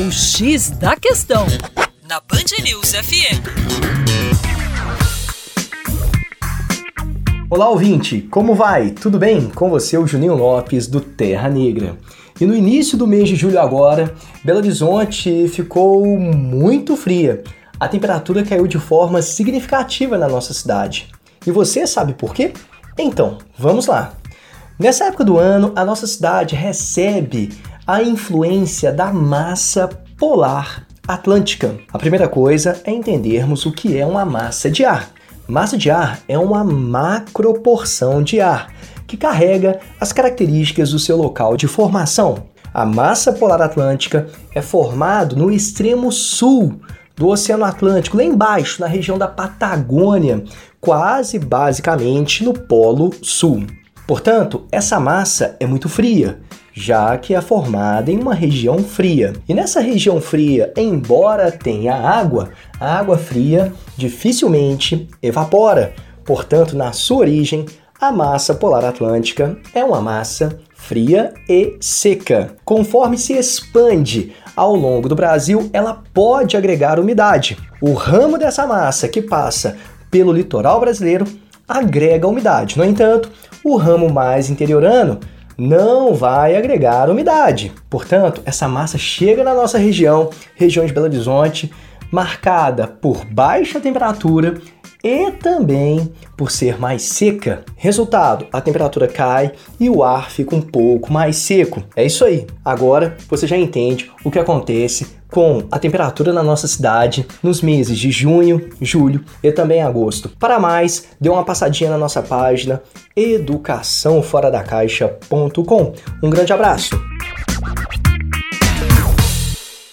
O X da Questão, na Band News FM. Olá, ouvinte! Como vai? Tudo bem? Com você, o Juninho Lopes, do Terra Negra. E no início do mês de julho agora, Belo Horizonte ficou muito fria. A temperatura caiu de forma significativa na nossa cidade. E você sabe por quê? Então, vamos lá. Nessa época do ano, a nossa cidade recebe a influência da massa polar atlântica. A primeira coisa é entendermos o que é uma massa de ar. Massa de ar é uma macroporção de ar que carrega as características do seu local de formação. A massa polar atlântica é formado no extremo sul do Oceano Atlântico, lá embaixo, na região da Patagônia, quase basicamente no Polo Sul. Portanto, essa massa é muito fria, já que é formada em uma região fria. E nessa região fria, embora tenha água, a água fria dificilmente evapora. Portanto, na sua origem, a massa polar atlântica é uma massa fria e seca. Conforme se expande ao longo do Brasil, ela pode agregar umidade. O ramo dessa massa que passa pelo litoral brasileiro agrega umidade. No entanto, o ramo mais interiorano não vai agregar umidade. Portanto, essa massa chega na nossa região, região de Belo Horizonte, marcada por baixa temperatura e também por ser mais seca. Resultado, a temperatura cai e o ar fica um pouco mais seco. É isso aí. Agora você já entende o que acontece com a temperatura na nossa cidade nos meses de junho, julho e também agosto. Para mais, dê uma passadinha na nossa página educaçãoforadacaixa.com. Um grande abraço.